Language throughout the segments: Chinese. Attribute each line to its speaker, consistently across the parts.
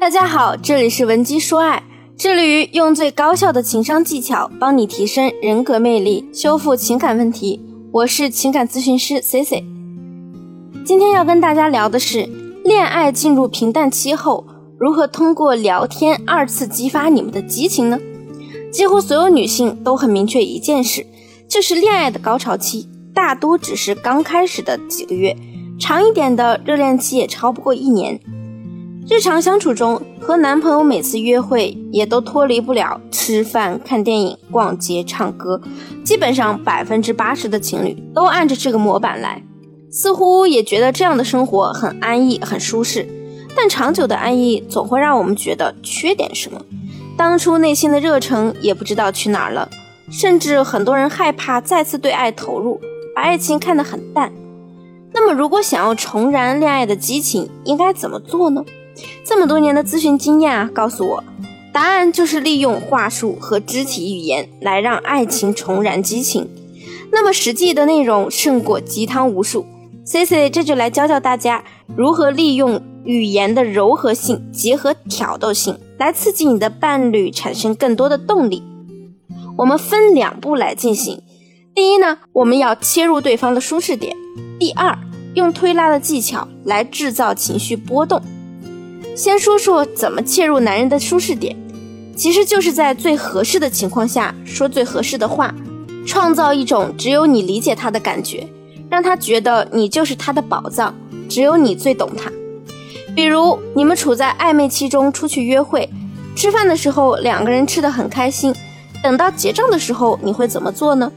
Speaker 1: 大家好，这里是文姬说爱，致力于用最高效的情商技巧帮你提升人格魅力，修复情感问题。我是情感咨询师 C C。今天要跟大家聊的是，恋爱进入平淡期后，如何通过聊天二次激发你们的激情呢？几乎所有女性都很明确一件事，就是恋爱的高潮期大多只是刚开始的几个月，长一点的热恋期也超不过一年。日常相处中，和男朋友每次约会也都脱离不了吃饭、看电影、逛街、唱歌，基本上百分之八十的情侣都按着这个模板来，似乎也觉得这样的生活很安逸、很舒适。但长久的安逸总会让我们觉得缺点什么，当初内心的热忱也不知道去哪儿了，甚至很多人害怕再次对爱投入，把爱情看得很淡。那么，如果想要重燃恋爱的激情，应该怎么做呢？这么多年的咨询经验啊，告诉我，答案就是利用话术和肢体语言来让爱情重燃激情。那么实际的内容胜过鸡汤无数。C C 这就来教教大家如何利用语言的柔和性结合挑逗性，来刺激你的伴侣产生更多的动力。我们分两步来进行。第一呢，我们要切入对方的舒适点；第二，用推拉的技巧来制造情绪波动。先说说怎么切入男人的舒适点，其实就是在最合适的情况下说最合适的话，创造一种只有你理解他的感觉，让他觉得你就是他的宝藏，只有你最懂他。比如你们处在暧昧期中出去约会，吃饭的时候两个人吃的很开心，等到结账的时候你会怎么做呢？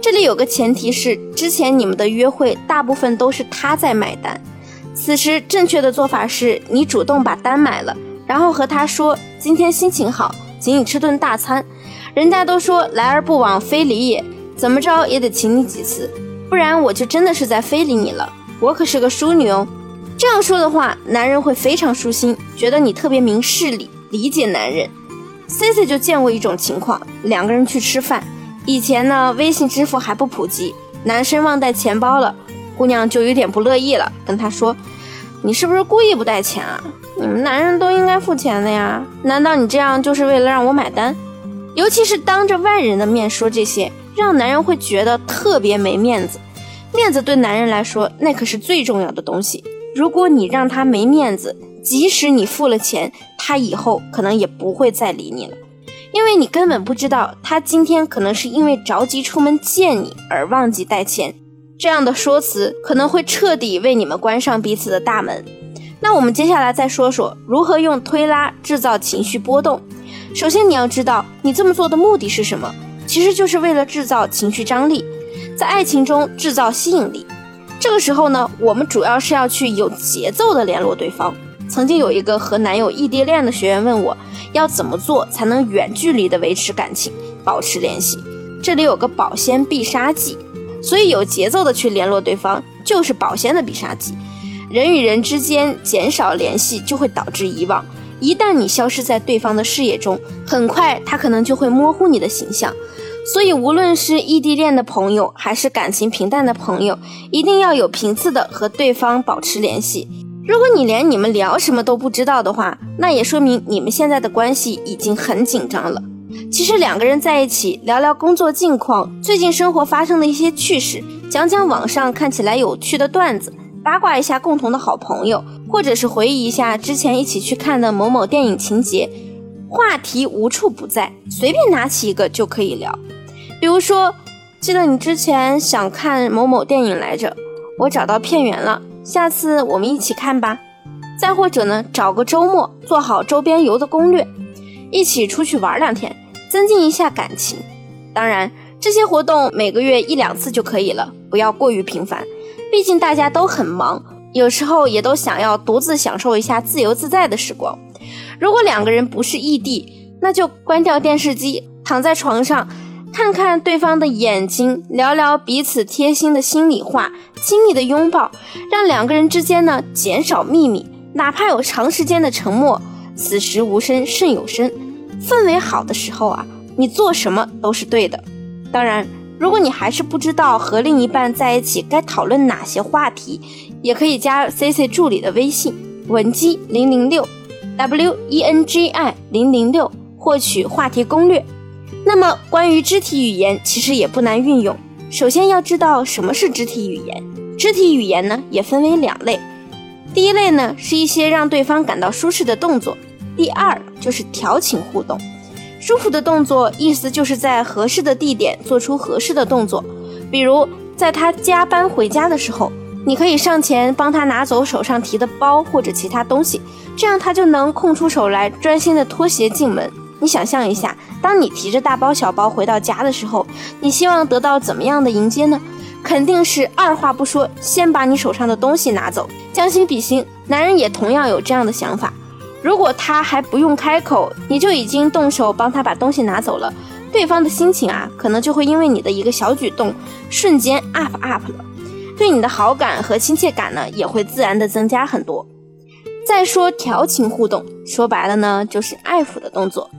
Speaker 1: 这里有个前提是之前你们的约会大部分都是他在买单。此时正确的做法是你主动把单买了，然后和他说今天心情好，请你吃顿大餐。人家都说来而不往非礼也，怎么着也得请你几次，不然我就真的是在非礼你了。我可是个淑女哦。这样说的话，男人会非常舒心，觉得你特别明事理，理解男人。C C 就见过一种情况，两个人去吃饭，以前呢微信支付还不普及，男生忘带钱包了。姑娘就有点不乐意了，跟他说：“你是不是故意不带钱啊？你们男人都应该付钱的呀，难道你这样就是为了让我买单？尤其是当着外人的面说这些，让男人会觉得特别没面子。面子对男人来说，那可是最重要的东西。如果你让他没面子，即使你付了钱，他以后可能也不会再理你了，因为你根本不知道他今天可能是因为着急出门见你而忘记带钱。”这样的说辞可能会彻底为你们关上彼此的大门。那我们接下来再说说如何用推拉制造情绪波动。首先，你要知道你这么做的目的是什么，其实就是为了制造情绪张力，在爱情中制造吸引力。这个时候呢，我们主要是要去有节奏的联络对方。曾经有一个和男友异地恋的学员问我，要怎么做才能远距离的维持感情，保持联系？这里有个保鲜必杀技。所以有节奏的去联络对方，就是保鲜的必杀技。人与人之间减少联系，就会导致遗忘。一旦你消失在对方的视野中，很快他可能就会模糊你的形象。所以，无论是异地恋的朋友，还是感情平淡的朋友，一定要有频次的和对方保持联系。如果你连你们聊什么都不知道的话，那也说明你们现在的关系已经很紧张了。其实两个人在一起聊聊工作近况，最近生活发生的一些趣事，讲讲网上看起来有趣的段子，八卦一下共同的好朋友，或者是回忆一下之前一起去看的某某电影情节，话题无处不在，随便拿起一个就可以聊。比如说，记得你之前想看某某电影来着，我找到片源了，下次我们一起看吧。再或者呢，找个周末做好周边游的攻略。一起出去玩两天，增进一下感情。当然，这些活动每个月一两次就可以了，不要过于频繁。毕竟大家都很忙，有时候也都想要独自享受一下自由自在的时光。如果两个人不是异地，那就关掉电视机，躺在床上，看看对方的眼睛，聊聊彼此贴心的心里话，亲密的拥抱，让两个人之间呢减少秘密，哪怕有长时间的沉默，此时无声胜有声。氛围好的时候啊，你做什么都是对的。当然，如果你还是不知道和另一半在一起该讨论哪些话题，也可以加 C C 助理的微信文姬零零六 w e n g i 零零六获取话题攻略。那么，关于肢体语言，其实也不难运用。首先要知道什么是肢体语言。肢体语言呢，也分为两类。第一类呢，是一些让对方感到舒适的动作；第二就是调情互动。舒服的动作，意思就是在合适的地点做出合适的动作。比如，在他加班回家的时候，你可以上前帮他拿走手上提的包或者其他东西，这样他就能空出手来专心的脱鞋进门。你想象一下，当你提着大包小包回到家的时候，你希望得到怎么样的迎接呢？肯定是二话不说，先把你手上的东西拿走。将心比心，男人也同样有这样的想法。如果他还不用开口，你就已经动手帮他把东西拿走了。对方的心情啊，可能就会因为你的一个小举动，瞬间 up up 了，对你的好感和亲切感呢，也会自然的增加很多。再说调情互动，说白了呢，就是爱抚的动作。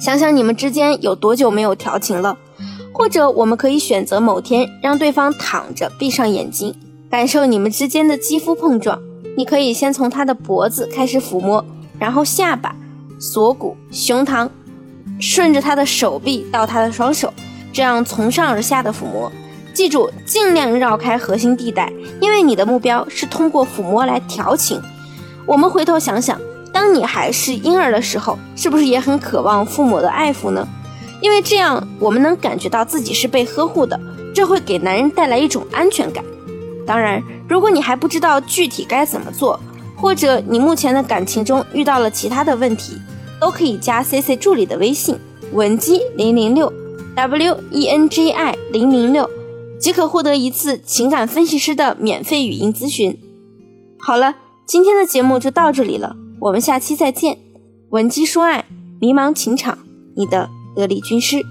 Speaker 1: 想想你们之间有多久没有调情了？或者我们可以选择某天让对方躺着，闭上眼睛，感受你们之间的肌肤碰撞。你可以先从他的脖子开始抚摸，然后下巴、锁骨、胸膛。顺着他的手臂到他的双手，这样从上而下的抚摸，记住尽量绕开核心地带，因为你的目标是通过抚摸来调情。我们回头想想，当你还是婴儿的时候，是不是也很渴望父母的爱抚呢？因为这样我们能感觉到自己是被呵护的，这会给男人带来一种安全感。当然，如果你还不知道具体该怎么做，或者你目前的感情中遇到了其他的问题。都可以加 C C 助理的微信文姬零零六 W E N G I 零零六，即可获得一次情感分析师的免费语音咨询。好了，今天的节目就到这里了，我们下期再见。文姬说爱，迷茫情场，你的得力军师。